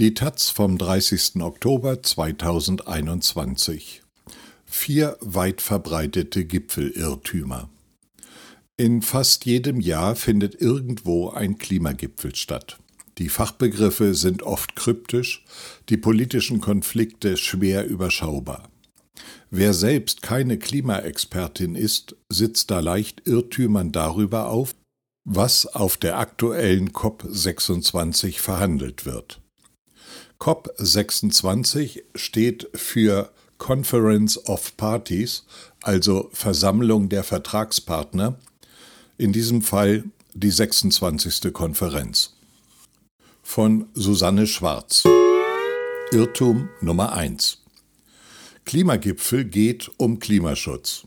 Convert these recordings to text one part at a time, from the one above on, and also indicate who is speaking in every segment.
Speaker 1: Die Taz vom 30. Oktober 2021. Vier weit verbreitete Gipfelirrtümer. In fast jedem Jahr findet irgendwo ein Klimagipfel statt. Die Fachbegriffe sind oft kryptisch, die politischen Konflikte schwer überschaubar. Wer selbst keine Klimaexpertin ist, sitzt da leicht Irrtümern darüber auf, was auf der aktuellen COP26 verhandelt wird. COP26 steht für Conference of Parties, also Versammlung der Vertragspartner, in diesem Fall die 26. Konferenz. Von Susanne Schwarz. Irrtum Nummer 1. Klimagipfel geht um Klimaschutz.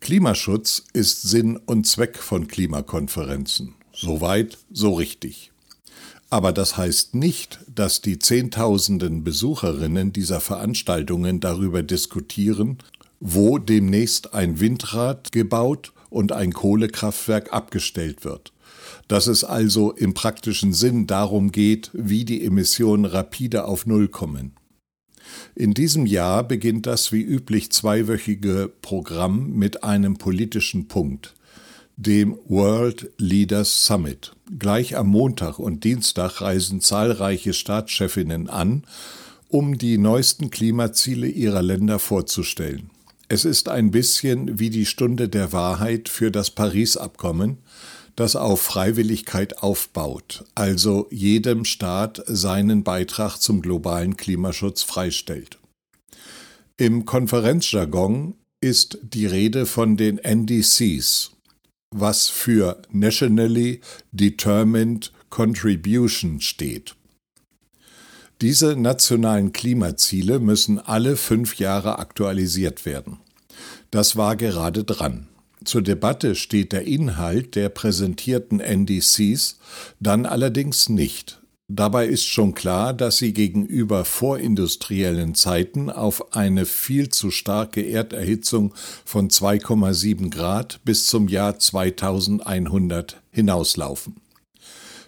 Speaker 1: Klimaschutz ist Sinn und Zweck von Klimakonferenzen. Soweit, so richtig. Aber das heißt nicht, dass die Zehntausenden Besucherinnen dieser Veranstaltungen darüber diskutieren, wo demnächst ein Windrad gebaut und ein Kohlekraftwerk abgestellt wird. Dass es also im praktischen Sinn darum geht, wie die Emissionen rapide auf Null kommen. In diesem Jahr beginnt das wie üblich zweiwöchige Programm mit einem politischen Punkt dem World Leaders Summit. Gleich am Montag und Dienstag reisen zahlreiche Staatschefinnen an, um die neuesten Klimaziele ihrer Länder vorzustellen. Es ist ein bisschen wie die Stunde der Wahrheit für das Paris-Abkommen, das auf Freiwilligkeit aufbaut, also jedem Staat seinen Beitrag zum globalen Klimaschutz freistellt. Im Konferenzjargon ist die Rede von den NDCs, was für Nationally Determined Contribution steht. Diese nationalen Klimaziele müssen alle fünf Jahre aktualisiert werden. Das war gerade dran. Zur Debatte steht der Inhalt der präsentierten NDCs dann allerdings nicht, Dabei ist schon klar, dass sie gegenüber vorindustriellen Zeiten auf eine viel zu starke Erderhitzung von 2,7 Grad bis zum Jahr 2100 hinauslaufen.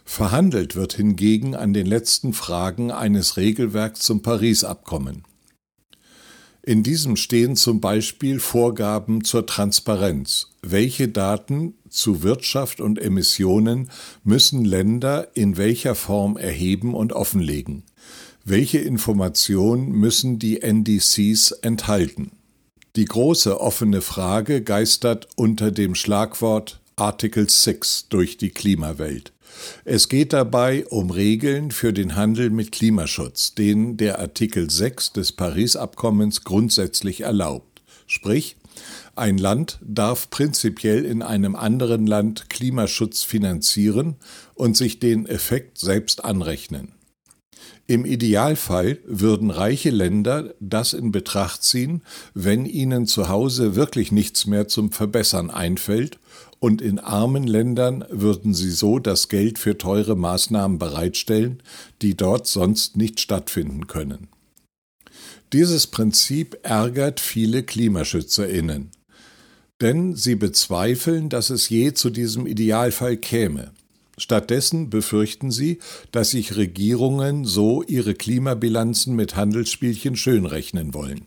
Speaker 1: Verhandelt wird hingegen an den letzten Fragen eines Regelwerks zum Paris-Abkommen. In diesem stehen zum Beispiel Vorgaben zur Transparenz. Welche Daten zu Wirtschaft und Emissionen müssen Länder in welcher Form erheben und offenlegen? Welche Informationen müssen die NDCs enthalten? Die große offene Frage geistert unter dem Schlagwort Article 6 durch die Klimawelt. Es geht dabei um Regeln für den Handel mit Klimaschutz, den der Artikel 6 des Paris-Abkommens grundsätzlich erlaubt. Sprich, ein Land darf prinzipiell in einem anderen Land Klimaschutz finanzieren und sich den Effekt selbst anrechnen. Im Idealfall würden reiche Länder das in Betracht ziehen, wenn ihnen zu Hause wirklich nichts mehr zum Verbessern einfällt und in armen Ländern würden sie so das Geld für teure Maßnahmen bereitstellen, die dort sonst nicht stattfinden können. Dieses Prinzip ärgert viele Klimaschützerinnen, denn sie bezweifeln, dass es je zu diesem Idealfall käme. Stattdessen befürchten sie, dass sich Regierungen so ihre Klimabilanzen mit Handelsspielchen schönrechnen wollen.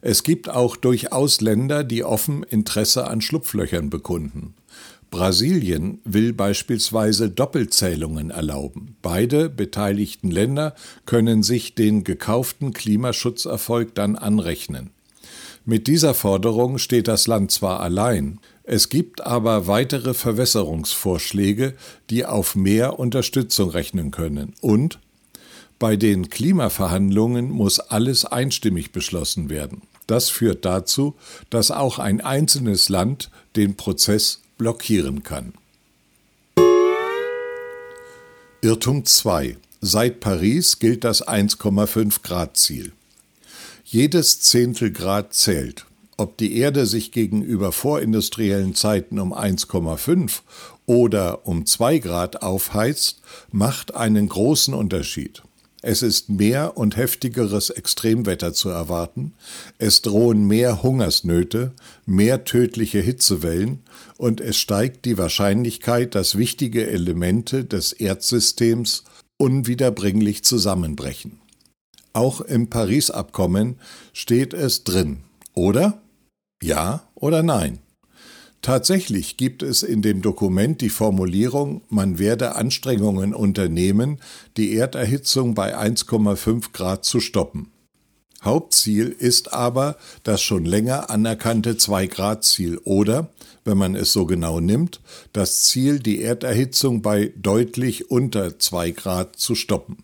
Speaker 1: Es gibt auch durchaus Länder, die offen Interesse an Schlupflöchern bekunden. Brasilien will beispielsweise Doppelzählungen erlauben. Beide beteiligten Länder können sich den gekauften Klimaschutzerfolg dann anrechnen. Mit dieser Forderung steht das Land zwar allein, es gibt aber weitere Verwässerungsvorschläge, die auf mehr Unterstützung rechnen können. Und bei den Klimaverhandlungen muss alles einstimmig beschlossen werden. Das führt dazu, dass auch ein einzelnes Land den Prozess blockieren kann. Irrtum 2. Seit Paris gilt das 1,5 Grad Ziel. Jedes Zehntel Grad zählt. Ob die Erde sich gegenüber vorindustriellen Zeiten um 1,5 oder um 2 Grad aufheizt, macht einen großen Unterschied. Es ist mehr und heftigeres Extremwetter zu erwarten, es drohen mehr Hungersnöte, mehr tödliche Hitzewellen und es steigt die Wahrscheinlichkeit, dass wichtige Elemente des Erdsystems unwiederbringlich zusammenbrechen. Auch im Paris-Abkommen steht es drin, oder? Ja oder nein? Tatsächlich gibt es in dem Dokument die Formulierung, man werde Anstrengungen unternehmen, die Erderhitzung bei 1,5 Grad zu stoppen. Hauptziel ist aber das schon länger anerkannte 2-Grad-Ziel oder, wenn man es so genau nimmt, das Ziel, die Erderhitzung bei deutlich unter 2 Grad zu stoppen.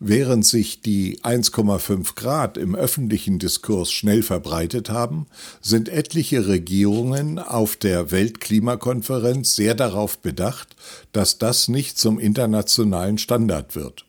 Speaker 1: Während sich die 1,5 Grad im öffentlichen Diskurs schnell verbreitet haben, sind etliche Regierungen auf der Weltklimakonferenz sehr darauf bedacht, dass das nicht zum internationalen Standard wird.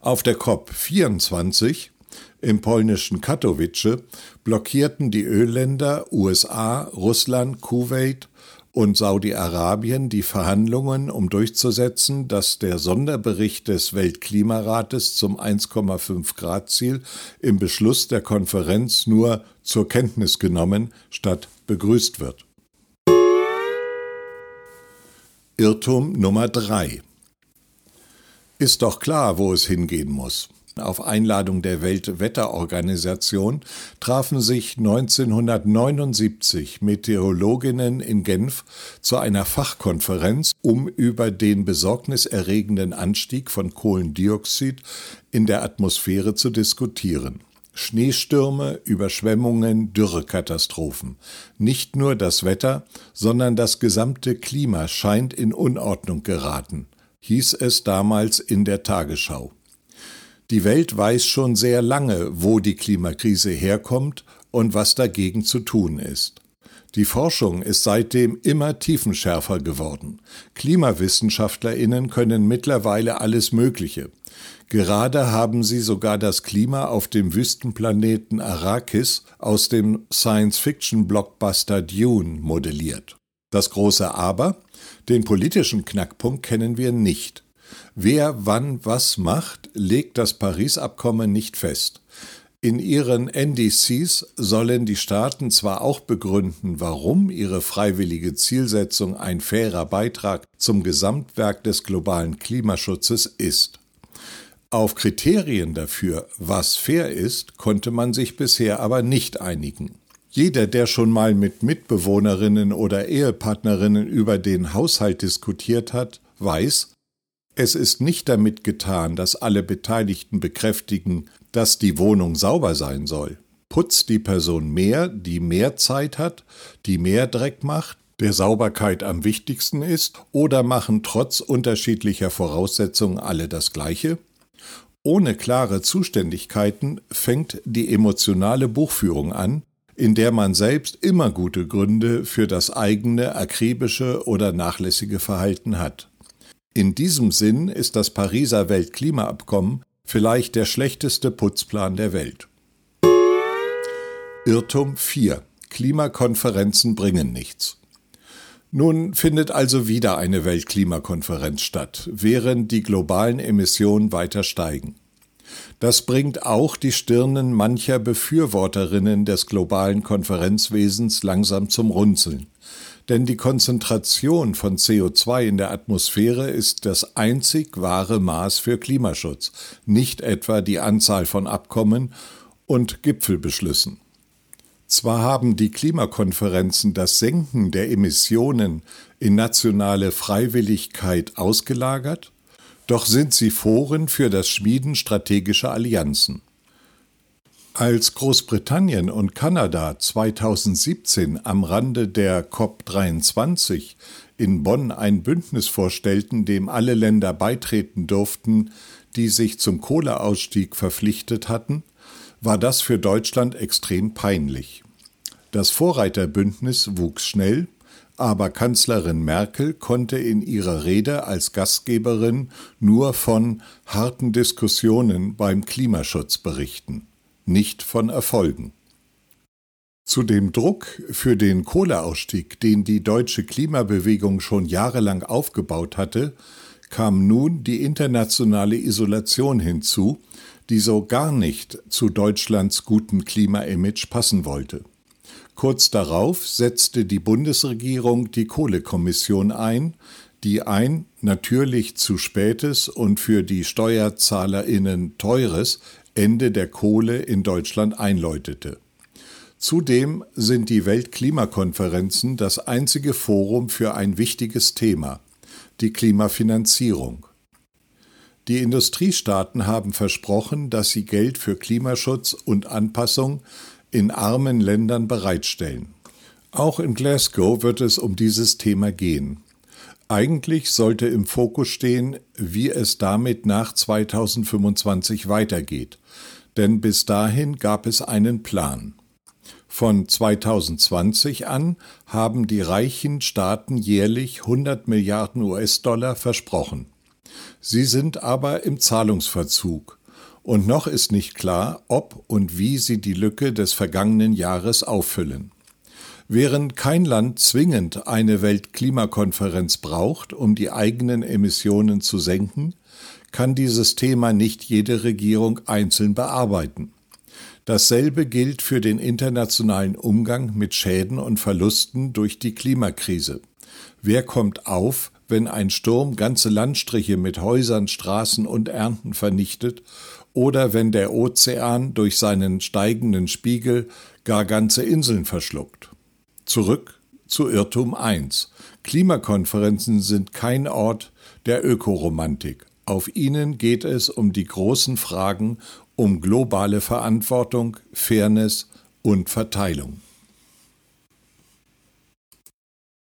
Speaker 1: Auf der COP 24 im polnischen Katowice blockierten die Ölländer USA, Russland, Kuwait und Saudi-Arabien die Verhandlungen, um durchzusetzen, dass der Sonderbericht des Weltklimarates zum 1,5 Grad Ziel im Beschluss der Konferenz nur zur Kenntnis genommen statt begrüßt wird. Irrtum Nummer 3 Ist doch klar, wo es hingehen muss. Auf Einladung der Weltwetterorganisation trafen sich 1979 Meteorologinnen in Genf zu einer Fachkonferenz, um über den besorgniserregenden Anstieg von Kohlendioxid in der Atmosphäre zu diskutieren. Schneestürme, Überschwemmungen, Dürrekatastrophen. Nicht nur das Wetter, sondern das gesamte Klima scheint in Unordnung geraten, hieß es damals in der Tagesschau. Die Welt weiß schon sehr lange, wo die Klimakrise herkommt und was dagegen zu tun ist. Die Forschung ist seitdem immer tiefenschärfer geworden. Klimawissenschaftlerinnen können mittlerweile alles Mögliche. Gerade haben sie sogar das Klima auf dem Wüstenplaneten Arrakis aus dem Science-Fiction-Blockbuster Dune modelliert. Das große Aber? Den politischen Knackpunkt kennen wir nicht. Wer wann was macht, legt das Paris-Abkommen nicht fest. In ihren NDCs sollen die Staaten zwar auch begründen, warum ihre freiwillige Zielsetzung ein fairer Beitrag zum Gesamtwerk des globalen Klimaschutzes ist. Auf Kriterien dafür, was fair ist, konnte man sich bisher aber nicht einigen. Jeder, der schon mal mit Mitbewohnerinnen oder Ehepartnerinnen über den Haushalt diskutiert hat, weiß, es ist nicht damit getan, dass alle Beteiligten bekräftigen, dass die Wohnung sauber sein soll. Putzt die Person mehr, die mehr Zeit hat, die mehr Dreck macht, der Sauberkeit am wichtigsten ist, oder machen trotz unterschiedlicher Voraussetzungen alle das Gleiche? Ohne klare Zuständigkeiten fängt die emotionale Buchführung an, in der man selbst immer gute Gründe für das eigene akribische oder nachlässige Verhalten hat. In diesem Sinn ist das Pariser Weltklimaabkommen vielleicht der schlechteste Putzplan der Welt. Irrtum 4. Klimakonferenzen bringen nichts. Nun findet also wieder eine Weltklimakonferenz statt, während die globalen Emissionen weiter steigen. Das bringt auch die Stirnen mancher Befürworterinnen des globalen Konferenzwesens langsam zum Runzeln denn die Konzentration von CO2 in der Atmosphäre ist das einzig wahre Maß für Klimaschutz, nicht etwa die Anzahl von Abkommen und Gipfelbeschlüssen. Zwar haben die Klimakonferenzen das Senken der Emissionen in nationale Freiwilligkeit ausgelagert, doch sind sie Foren für das Schmieden strategischer Allianzen. Als Großbritannien und Kanada 2017 am Rande der COP23 in Bonn ein Bündnis vorstellten, dem alle Länder beitreten durften, die sich zum Kohleausstieg verpflichtet hatten, war das für Deutschland extrem peinlich. Das Vorreiterbündnis wuchs schnell, aber Kanzlerin Merkel konnte in ihrer Rede als Gastgeberin nur von harten Diskussionen beim Klimaschutz berichten nicht von Erfolgen. Zu dem Druck für den Kohleausstieg, den die deutsche Klimabewegung schon jahrelang aufgebaut hatte, kam nun die internationale Isolation hinzu, die so gar nicht zu Deutschlands guten Klimaimage passen wollte. Kurz darauf setzte die Bundesregierung die Kohlekommission ein, die ein natürlich zu spätes und für die Steuerzahlerinnen teures Ende der Kohle in Deutschland einläutete. Zudem sind die Weltklimakonferenzen das einzige Forum für ein wichtiges Thema, die Klimafinanzierung. Die Industriestaaten haben versprochen, dass sie Geld für Klimaschutz und Anpassung in armen Ländern bereitstellen. Auch in Glasgow wird es um dieses Thema gehen. Eigentlich sollte im Fokus stehen, wie es damit nach 2025 weitergeht, denn bis dahin gab es einen Plan. Von 2020 an haben die reichen Staaten jährlich 100 Milliarden US-Dollar versprochen. Sie sind aber im Zahlungsverzug und noch ist nicht klar, ob und wie sie die Lücke des vergangenen Jahres auffüllen. Während kein Land zwingend eine Weltklimakonferenz braucht, um die eigenen Emissionen zu senken, kann dieses Thema nicht jede Regierung einzeln bearbeiten. Dasselbe gilt für den internationalen Umgang mit Schäden und Verlusten durch die Klimakrise. Wer kommt auf, wenn ein Sturm ganze Landstriche mit Häusern, Straßen und Ernten vernichtet oder wenn der Ozean durch seinen steigenden Spiegel gar ganze Inseln verschluckt? Zurück zu Irrtum 1. Klimakonferenzen sind kein Ort der Ökoromantik. Auf ihnen geht es um die großen Fragen um globale Verantwortung, Fairness und Verteilung.